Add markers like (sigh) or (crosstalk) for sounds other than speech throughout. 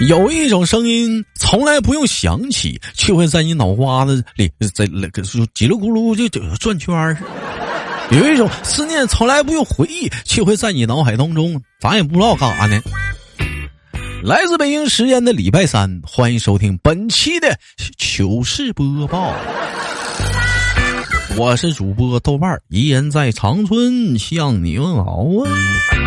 有一种声音从来不用想起，却会在你脑瓜子里在那个叽里咕噜就就转圈儿；有一种思念从来不用回忆，却会在你脑海当中，咱也不知道干啥呢。来自北京时间的礼拜三，欢迎收听本期的糗事播报。我是主播豆瓣儿，依然在长春向你问好啊。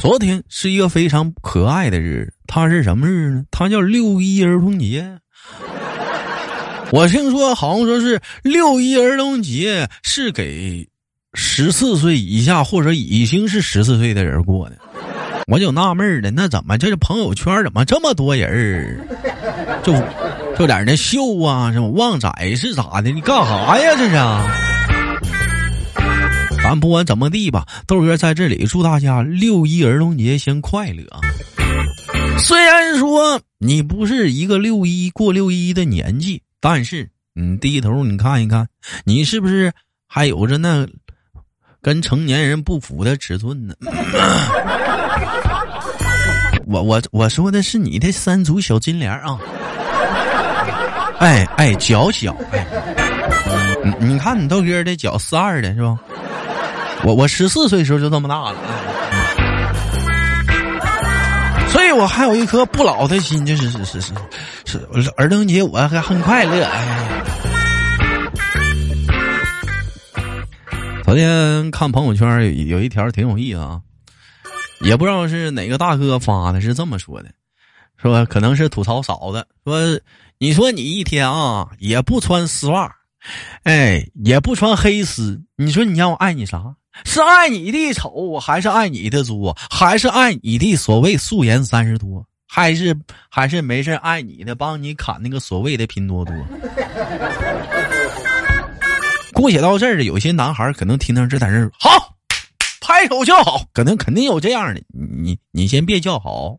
昨天是一个非常可爱的日子，它是什么日呢？它叫六一儿童节。我听说好像说是六一儿童节是给十四岁以下或者已经是十四岁的人过的。我就纳闷了，那怎么这是朋友圈怎么这么多人儿？就就在那秀啊，什么旺仔是咋的？你干啥呀？这是？咱不管怎么地吧，豆哥在这里祝大家六一儿童节先快乐啊。虽然说你不是一个六一过六一的年纪，但是你低头你看一看，你是不是还有着那跟成年人不符的尺寸呢？(laughs) 我我我说的是你的三足小金莲啊！哎哎，脚小哎，你你看你豆哥的脚四二的是吧？我我十四岁时候就这么大了，所以我还有一颗不老的心，就是是是是是儿童节我还很快乐。哎，昨天看朋友圈有有一条挺有意思啊，也不知道是哪个大哥发的，是这么说的，说可能是吐槽嫂子，说你说你一天啊也不穿丝袜，(laughs) 哎也不穿黑丝，你说你让我爱你啥？是爱你的丑，还是爱你的作，还是爱你的所谓素颜三十多，还是还是没事爱你的帮你砍那个所谓的拼多多？姑且到这儿有些男孩可能听到这在这好，拍手叫好，可能肯定有这样的。你你先别叫好，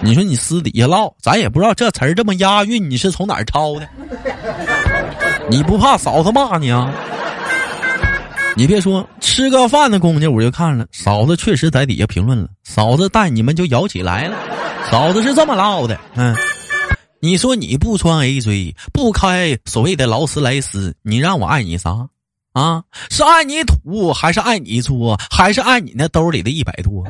你说你私底下唠，咱也不知道这词儿这么押韵，你是从哪儿抄的？你不怕嫂子骂你啊？你别说，吃个饭的功夫我就看了，嫂子确实在底下评论了。嫂子带你们就摇起来了，嫂子是这么唠的，嗯，你说你不穿 A J，不开所谓的劳斯莱斯，你让我爱你啥？啊，是爱你土，还是爱你作，还是爱你那兜里的一百多，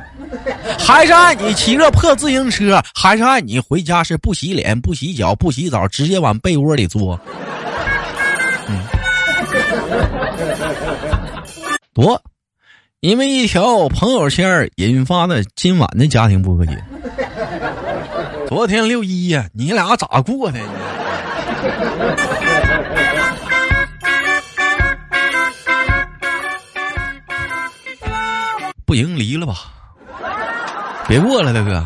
还是爱你骑个破自行车，还是爱你回家是不洗脸、不洗脚、不洗澡，直接往被窝里坐？(laughs) 多，因为一条朋友圈引发的今晚的家庭不和谐。昨天六一呀，你俩咋过的？不赢离了吧？别过了，大哥，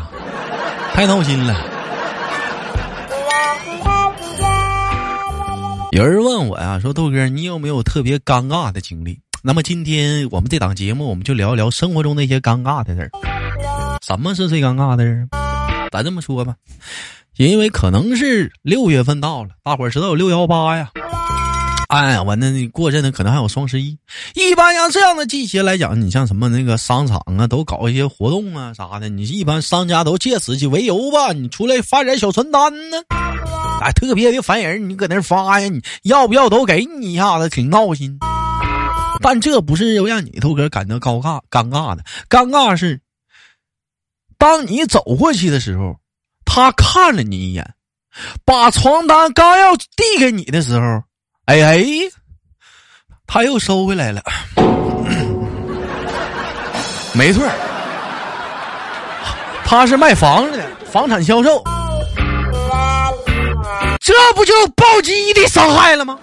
太闹心了。有人问我呀，说豆哥，你有没有特别尴尬的经历？那么今天我们这档节目，我们就聊一聊生活中那些尴尬的事儿。什么是最尴尬的事儿？咱这么说吧，因为可能是六月份到了，大伙儿知道有六幺八呀。哎，完了，过阵子可能还有双十一。一般像这样的季节来讲，你像什么那个商场啊，都搞一些活动啊啥的。你一般商家都借此去为由吧，你出来发点小传单呢。哎，特别的烦人，你搁那发呀，你要不要都给你一下子，挺闹心。但这不是让你头哥感到尴尬尴尬的，尴尬是，当你走过去的时候，他看了你一眼，把床单刚要递给你的时候，哎哎，他又收回来了。没错，他是卖房子的，房产销售，这不就暴击的伤害了吗？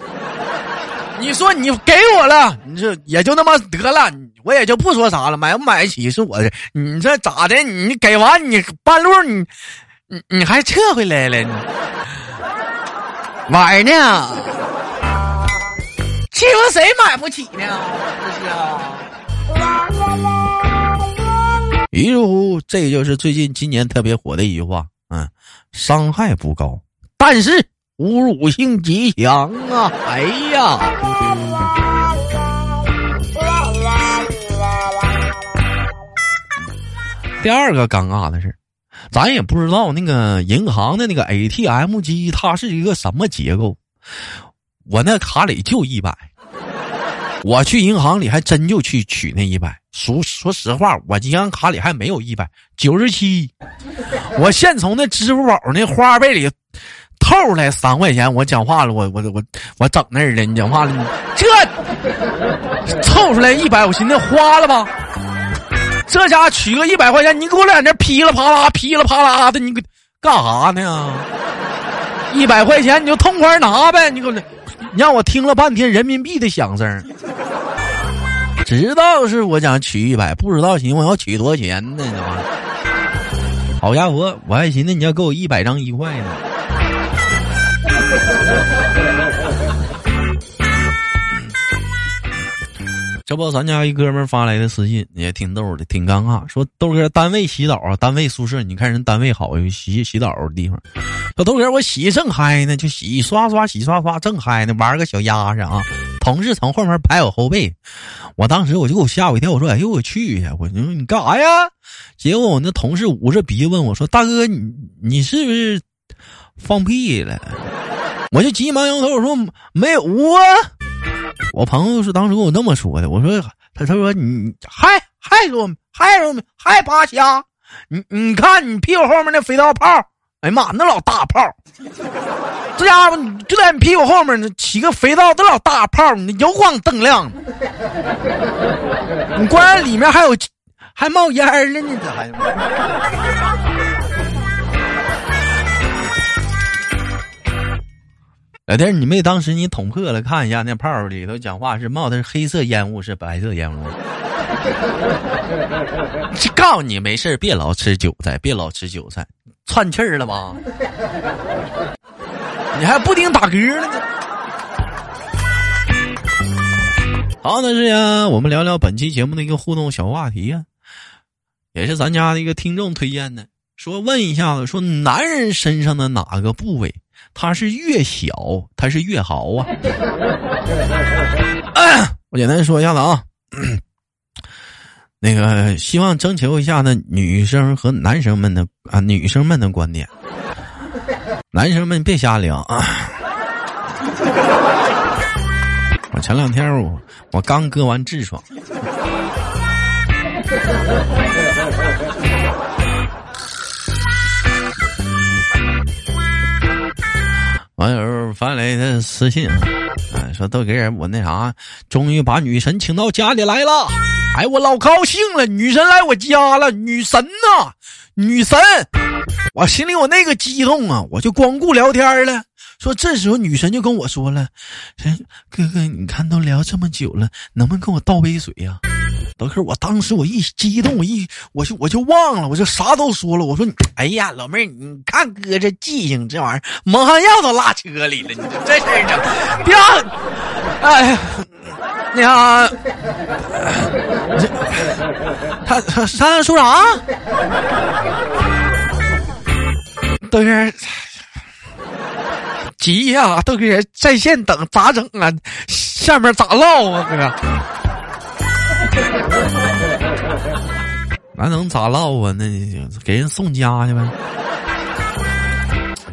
你说你给我了，你这也就那么得了，我也就不说啥了。买不买得起是我的，你这咋的？你给完你半路你你你还撤回来了？玩呢？欺负谁买不起呢？这是啊。于是乎，这就是最近今年特别火的一句话，嗯，伤害不高，但是。侮辱性极强啊！哎呀，第二个尴尬的事，咱也不知道那个银行的那个 ATM 机它是一个什么结构。我那卡里就一百，我去银行里还真就去取那一百。说说实话，我银行卡里还没有一百九十七。我现从那支付宝那花呗里凑出来三块钱。我讲话了，我我我我整那儿了。你讲话了，这凑出来一百，我寻思花了吧。这家取个一百块钱，你给我在那噼里啪啦、噼里啪啦的，你干啥呢？一百块钱你就痛快拿呗，你给我，你让我听了半天人民币的响声。知道是我想取一百，不知道寻我要取多少钱呢？好家伙，我还寻思你要给我一百张一块呢。(laughs) 这不，咱家一哥们发来的私信也挺逗的，挺尴尬。说豆哥，单位洗澡啊，单位宿舍，你看人单位好有洗洗澡的地方。说豆哥，我洗正嗨呢，就洗刷刷，洗刷刷，正嗨呢，玩个小鸭子啊。同事从后面拍我后背，我当时我就给我吓我一跳，我说：“哎呦我去呀！”我说：“你干啥呀？”结果我那同事捂着鼻子问我说：“大哥，你你是不是放屁了？”我就急忙摇头，我说：“没有啊。”我朋友是当时跟我那么说的，我说他他说你还还说还说还扒瞎，你你看你屁股后面那肥皂泡，哎呀妈，那老大泡，这家伙就在你屁股后面那起个肥皂，那老大泡，你油光锃亮，你关键里面还有还冒烟了呢，这还。老弟，你妹当时你捅破了，看一下那泡里头讲话是冒的是黑色烟雾，是白色烟雾。(laughs) 告诉你没事别老吃韭菜，别老吃韭菜，串气儿了吧？(laughs) 你还不停打嗝了呢。(laughs) 好，那是呀，我们聊聊本期节目的一个互动小话题呀，也是咱家的一个听众推荐的，说问一下子，说男人身上的哪个部位？它是越小，它是越好啊！(laughs) 我简单说一下子啊，(clears throat) 那个希望征求一下那女生和男生们的啊，女生们的观点，男生们别瞎聊啊！(laughs) 我前两天我我刚割完痔疮。网友发来的私信，哎，说豆哥，我那啥，终于把女神请到家里来了，哎，我老高兴了，女神来我家了，女神呐，女神，我心里我那个激动啊，我就光顾聊天了。说这时候女神就跟我说了，哥哥，你看都聊这么久了，能不能给我倒杯水呀？老哥，我当时我一激动，我一我就我就忘了，我就啥都说了。我说，哎呀，老妹儿，你看哥这记性，这玩意儿蒙汗药都拉车里了，你这这事儿整，别，哎呀，你好，他他他说啥？豆哥，急呀，豆哥在线等，咋整啊？下面咋唠啊，哥？那能咋唠啊？那给人送家去呗。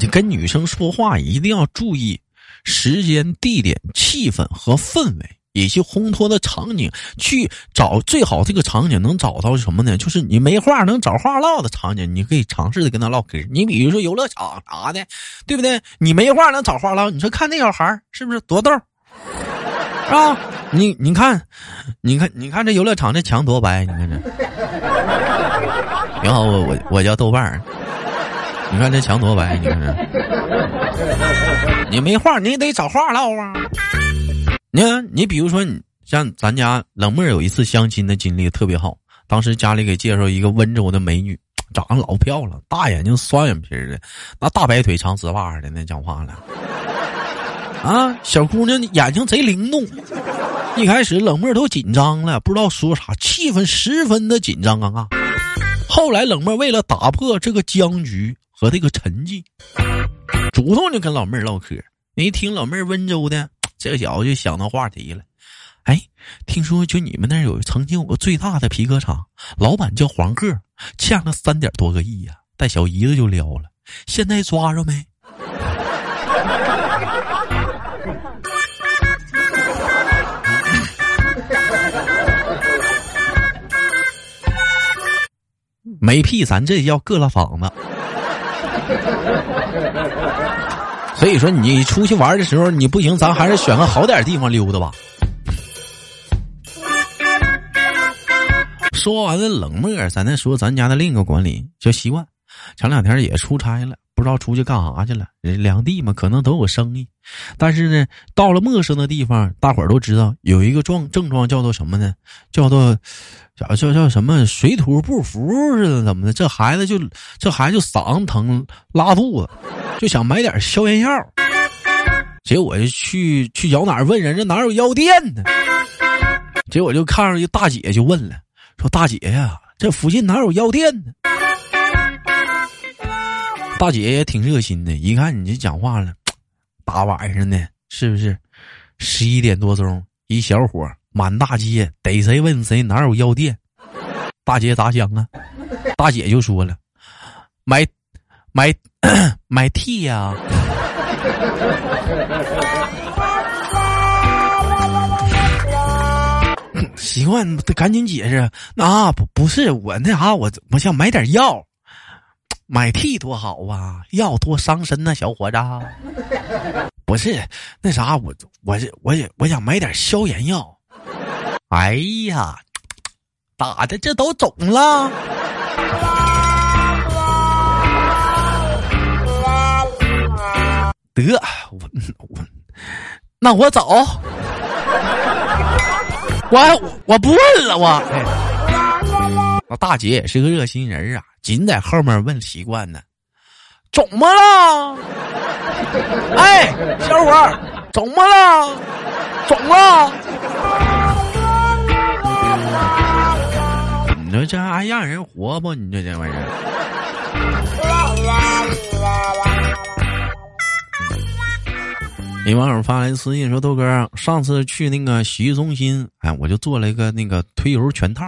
你跟女生说话一定要注意时间、地点、气氛和氛围，以及烘托的场景，去找最好这个场景能找到什么呢？就是你没话能找话唠的场景，你可以尝试的跟他唠嗑。你比如说游乐场啥的，对不对？你没话能找话唠，你说看那小孩是不是多逗？是吧？你你看，你看你看这游乐场这墙多白，你看这。你好，我我我叫豆瓣儿。你看这墙多白，你看这。你没话，你得找话唠啊。你看，你比如说，你像咱家冷妹有一次相亲的经历特别好，当时家里给介绍一个温州的美女，长得老漂亮，大眼睛双眼皮的，那大白腿长丝袜的，那讲话了。啊，小姑娘眼睛贼灵动，一开始冷妹都紧张了，不知道说啥，气氛十分的紧张尴尬。后来冷妹为了打破这个僵局和这个沉寂，主动就跟老妹儿唠嗑。一听老妹儿温州的，这小子就想到话题了。哎，听说就你们那儿有曾经有个最大的皮革厂，老板叫黄鹤，欠了三点多个亿呀，带小姨子就撩了，现在抓着没？没屁，咱这叫各了房子。所以说，你出去玩的时候，你不行，咱还是选个好点地方溜达吧。说完了冷漠，咱再说咱家的另一个管理叫习惯。前两天也出差了，不知道出去干啥去了。人两地嘛，可能都有生意，但是呢，到了陌生的地方，大伙儿都知道有一个状症状叫做什么呢？叫做叫叫叫什么水土不服似的，怎么的？这孩子就这孩子就嗓子疼、拉肚子，就想买点消炎药。结果就去去脚哪儿问人家哪有药店呢？结果就看着一大姐就问了，说大姐呀，这附近哪有药店呢？大姐也挺热心的，一看你这讲话了，大晚上的，是不是？十一点多钟，一小伙满大街逮谁问谁，哪有药店？大姐咋想啊？大姐就说了，买买 (clears throat) 买 T 呀。(clears throat) 习惯赶紧解释，那不不是我那啥，我我想买点药。买屁多好啊，药多伤身呐，小伙子。不是那啥，我我这我也我想买点消炎药。哎呀，打的这都肿了。得我我那我走，我我不问了我。那大姐也是个热心人啊。紧在后面问习惯呢，肿么了？哎，小伙，肿么了？肿了？你说这还让人活不？你这这玩意儿。有网友发来私信说：“豆哥，上次去那个洗浴中心，哎，我就做了一个那个推油全套。”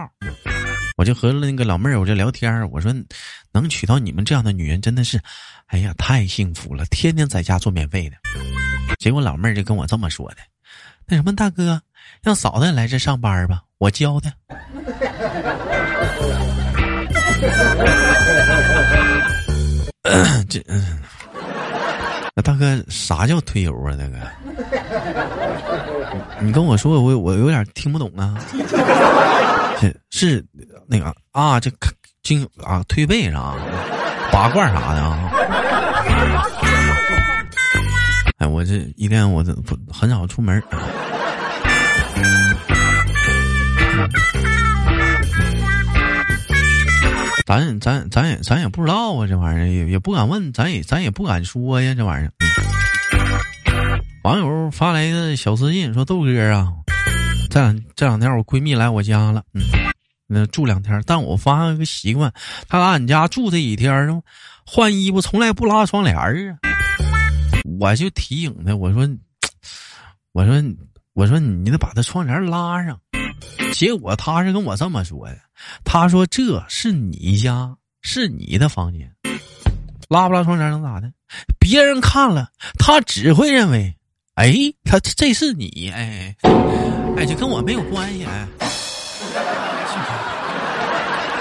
我就和那个老妹儿，我就聊天我说，能娶到你们这样的女人，真的是，哎呀，太幸福了，天天在家做免费的。结果老妹儿就跟我这么说的：“那什么，大哥，让嫂子来这上班吧，我教她。(coughs) ”这，那大哥啥叫推油啊？大哥，你跟我说，我我有点听不懂啊。是那个啊，这经啊推背啥，拔罐啥的啊。哎，我这一天我这不很少出门。咱咱咱也咱也不知道啊，这玩意儿也也不敢问，咱也咱也不敢说呀，这玩意儿。网友发来的小私信说：“豆哥啊。”这两这两天我闺蜜来我家了，嗯，那住两天。但我发现一个习惯，她来俺家住这几天，换衣服从来不拉窗帘儿啊。我就提醒她，我说，我说，我说你得把她窗帘拉上。结果她是跟我这么说的，她说这是你家，是你的房间，拉不拉窗帘能咋的？别人看了，他只会认为。哎，他这是你哎，哎，这跟我没有关系哎，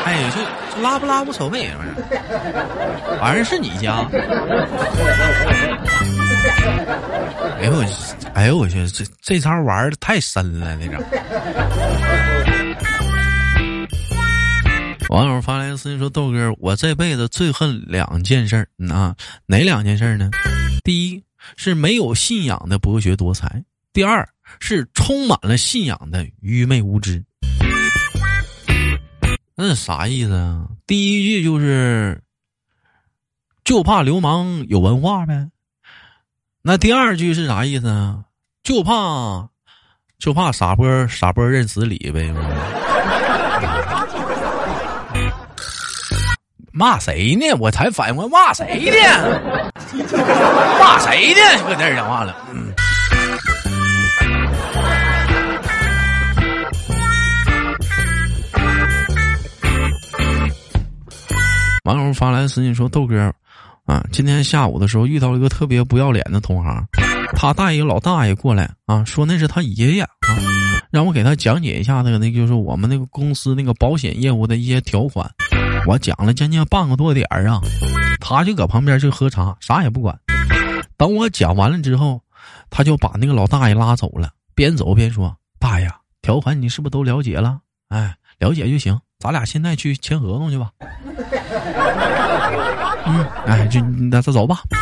哎，就就拉不拉无所谓，反正反正是你家。哎呦我去，哎呦我去，这这招玩的太深了，这招。网友发来私信说：“豆哥，我这辈子最恨两件事儿，啊，哪两件事呢？第一。”是没有信仰的博学多才，第二是充满了信仰的愚昧无知。那是啥意思啊？第一句就是就怕流氓有文化呗。那第二句是啥意思啊？就怕就怕傻波傻波认死理呗。骂谁呢？我才反应过来骂谁呢？(laughs) 骂谁呢？搁这儿讲话了。嗯网友发来私信说：“豆哥，啊，今天下午的时候遇到了一个特别不要脸的同行，他带一个老大爷过来啊，说那是他爷爷啊，让我给他讲解一下那个，那就是我们那个公司那个保险业务的一些条款。我讲了将近半个多点儿啊，他就搁旁边就喝茶，啥也不管。等我讲完了之后，他就把那个老大爷拉走了，边走边说：大爷，条款你是不是都了解了？哎，了解就行。”咱俩现在去签合同去吧。嗯，哎，就那咱走吧。(coughs)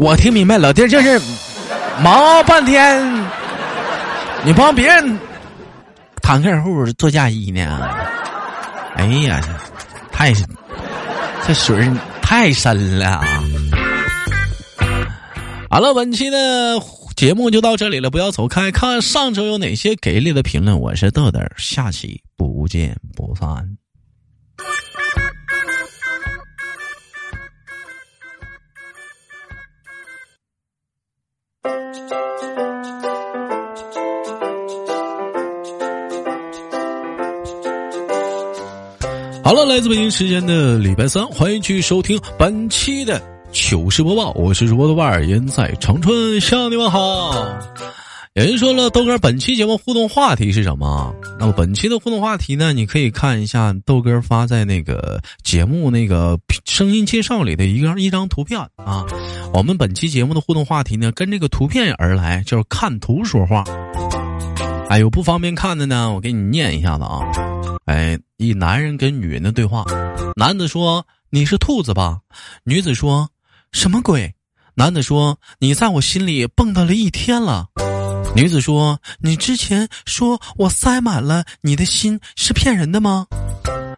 我听明白了，这就是忙半天，你帮别人谈客户做嫁衣呢？哎呀，太这水太深了。好了，本期的。节目就到这里了，不要走开，看上周有哪些给力的评论。我是豆豆，下期不见不散。好了，来自北京时间的礼拜三，欢迎继续收听本期的。糗事播报，我是主播的万儿言，在长春向你们好。有人说了，豆哥，本期节目互动话题是什么？那么本期的互动话题呢？你可以看一下豆哥发在那个节目那个声音介绍里的一个一张图片啊。我们本期节目的互动话题呢，跟这个图片而来，就是看图说话。哎，有不方便看的呢，我给你念一下子啊。哎，一男人跟女人的对话，男的说：“你是兔子吧？”女子说。什么鬼？男的说：“你在我心里蹦跶了一天了。”女子说：“你之前说我塞满了你的心是骗人的吗？”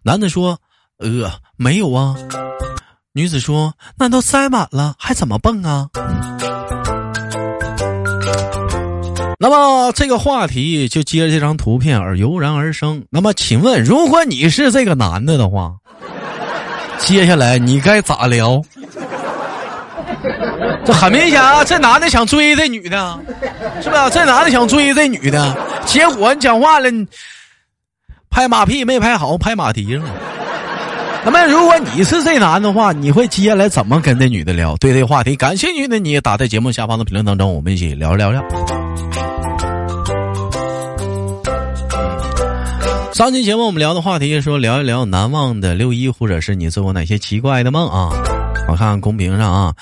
男的说：“呃，没有啊。”女子说：“那都塞满了，还怎么蹦啊？”那么这个话题就接着这张图片而油然而生。那么，请问，如果你是这个男的的话，(laughs) 接下来你该咋聊？这很明显啊，这男的想追这女的，是不是？这男的想追这女的，结果你讲话了，拍马屁没拍好，拍马蹄上了。那么，如果你是这男的话，你会接下来怎么跟这女的聊？对这个话题感兴趣的，你也打在节目下方的评论当中，我们一起聊聊聊。上期节目我们聊的话题说聊一聊难忘的六一，或者是你做过哪些奇怪的梦啊？我看看公屏上啊，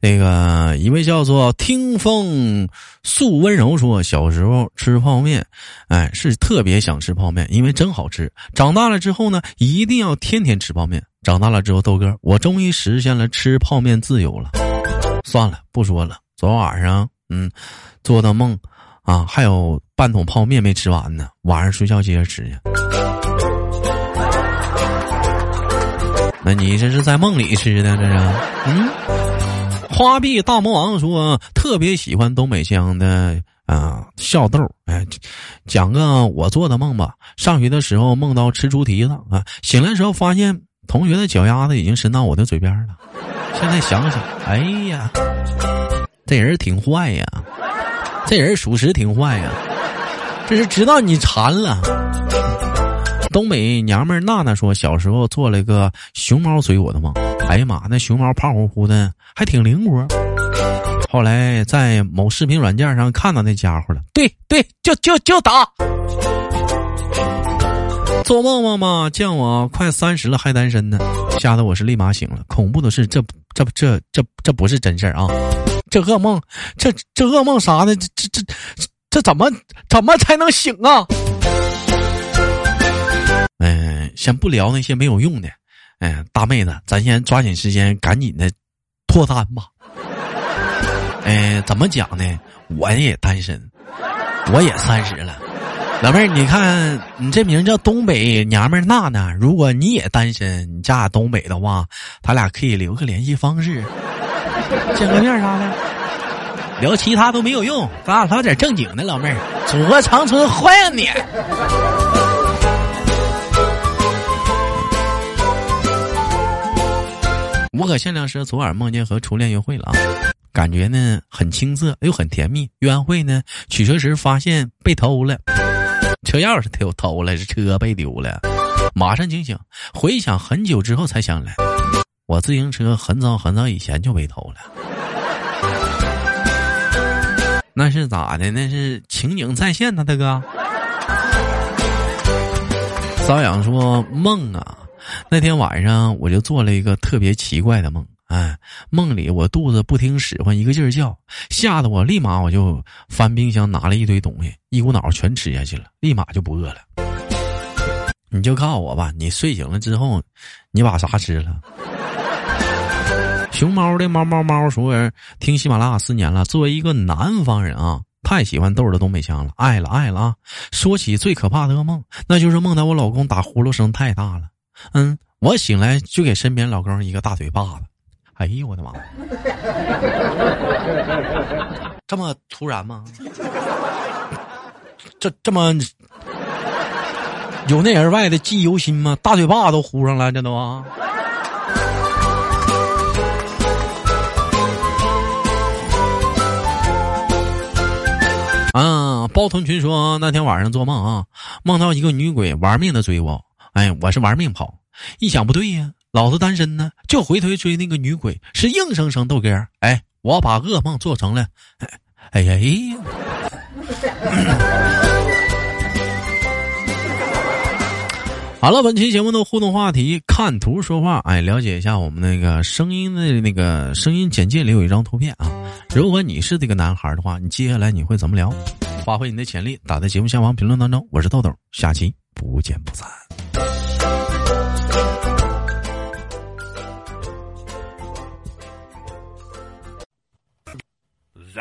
那个一位叫做听风素温柔说，小时候吃泡面，哎，是特别想吃泡面，因为真好吃。长大了之后呢，一定要天天吃泡面。长大了之后，豆哥，我终于实现了吃泡面自由了。算了，不说了。昨晚上，嗯，做的梦，啊，还有半桶泡面没吃完呢，晚上睡觉接着吃去。那你这是在梦里吃的，这是？嗯，花臂大魔王说特别喜欢东北腔的啊，笑豆哎，讲个我做的梦吧。上学的时候梦到吃猪蹄子啊，醒来时候发现同学的脚丫子已经伸到我的嘴边了。现在想想，哎呀，这人挺坏呀，这人属实挺坏呀，这是知道你馋了。东北娘们娜娜说，小时候做了个熊猫追我的梦。哎呀妈，那熊猫胖乎乎的，还挺灵活。后来在某视频软件上看到那家伙了，对对，就就就打。做梦梦嘛，见我快三十了还单身呢，吓得我是立马醒了。恐怖的是，这这这这这不是真事儿啊！这噩梦，这这噩梦啥的，这这这这怎么怎么才能醒啊？嗯，先不聊那些没有用的。哎，大妹子，咱先抓紧时间，赶紧的脱单吧。哎，怎么讲呢？我也单身，我也三十了。(laughs) 老妹儿，你看你这名叫东北娘们娜娜，如果你也单身，你嫁东北的话，咱俩可以留个联系方式，(laughs) 见个面啥的。聊其他都没有用，咱俩聊点正经的。老妹儿，祖国长春欢迎你。我可限量说，昨晚梦见和初恋约会了啊，感觉呢很青涩又很甜蜜。约完会呢，取车时发现被偷了，车钥匙丢偷了，是车被丢了。马上惊醒，回想很久之后才想起来，我自行车很早很早以前就被偷了。那是咋的？那是情景再现呢，大哥。瘙痒说梦啊，那天晚上我就做了一个特别奇怪的梦。哎，梦里我肚子不听使唤，一个劲儿叫，吓得我立马我就翻冰箱拿了一堆东西，一股脑全吃下去了，立马就不饿了。你就告诉我吧，你睡醒了之后，你把啥吃了？(laughs) 熊猫的猫猫猫说：“听喜马拉雅四年了，作为一个南方人啊，太喜欢豆的东北腔了，爱了爱了啊！说起最可怕的噩梦，那就是梦到我老公打呼噜声太大了。嗯，我醒来就给身边老公一个大嘴巴子。”哎呦我的妈！(laughs) 这么突然吗？这这么有内而外的记忆犹新吗？大嘴巴都呼上了，这都啊！包屯群说那天晚上做梦啊，梦到一个女鬼玩命的追我，哎，我是玩命跑，一想不对呀。老子单身呢，就回头追那个女鬼，是硬生生豆哥。哎，我把噩梦做成了，哎呀！(laughs) 好了，本期节目的互动话题，看图说话。哎，了解一下我们那个声音的那个声音简介里有一张图片啊。如果你是这个男孩的话，你接下来你会怎么聊？发挥你的潜力，打在节目下方评论当中。我是豆豆，下期不见不散。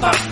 fuck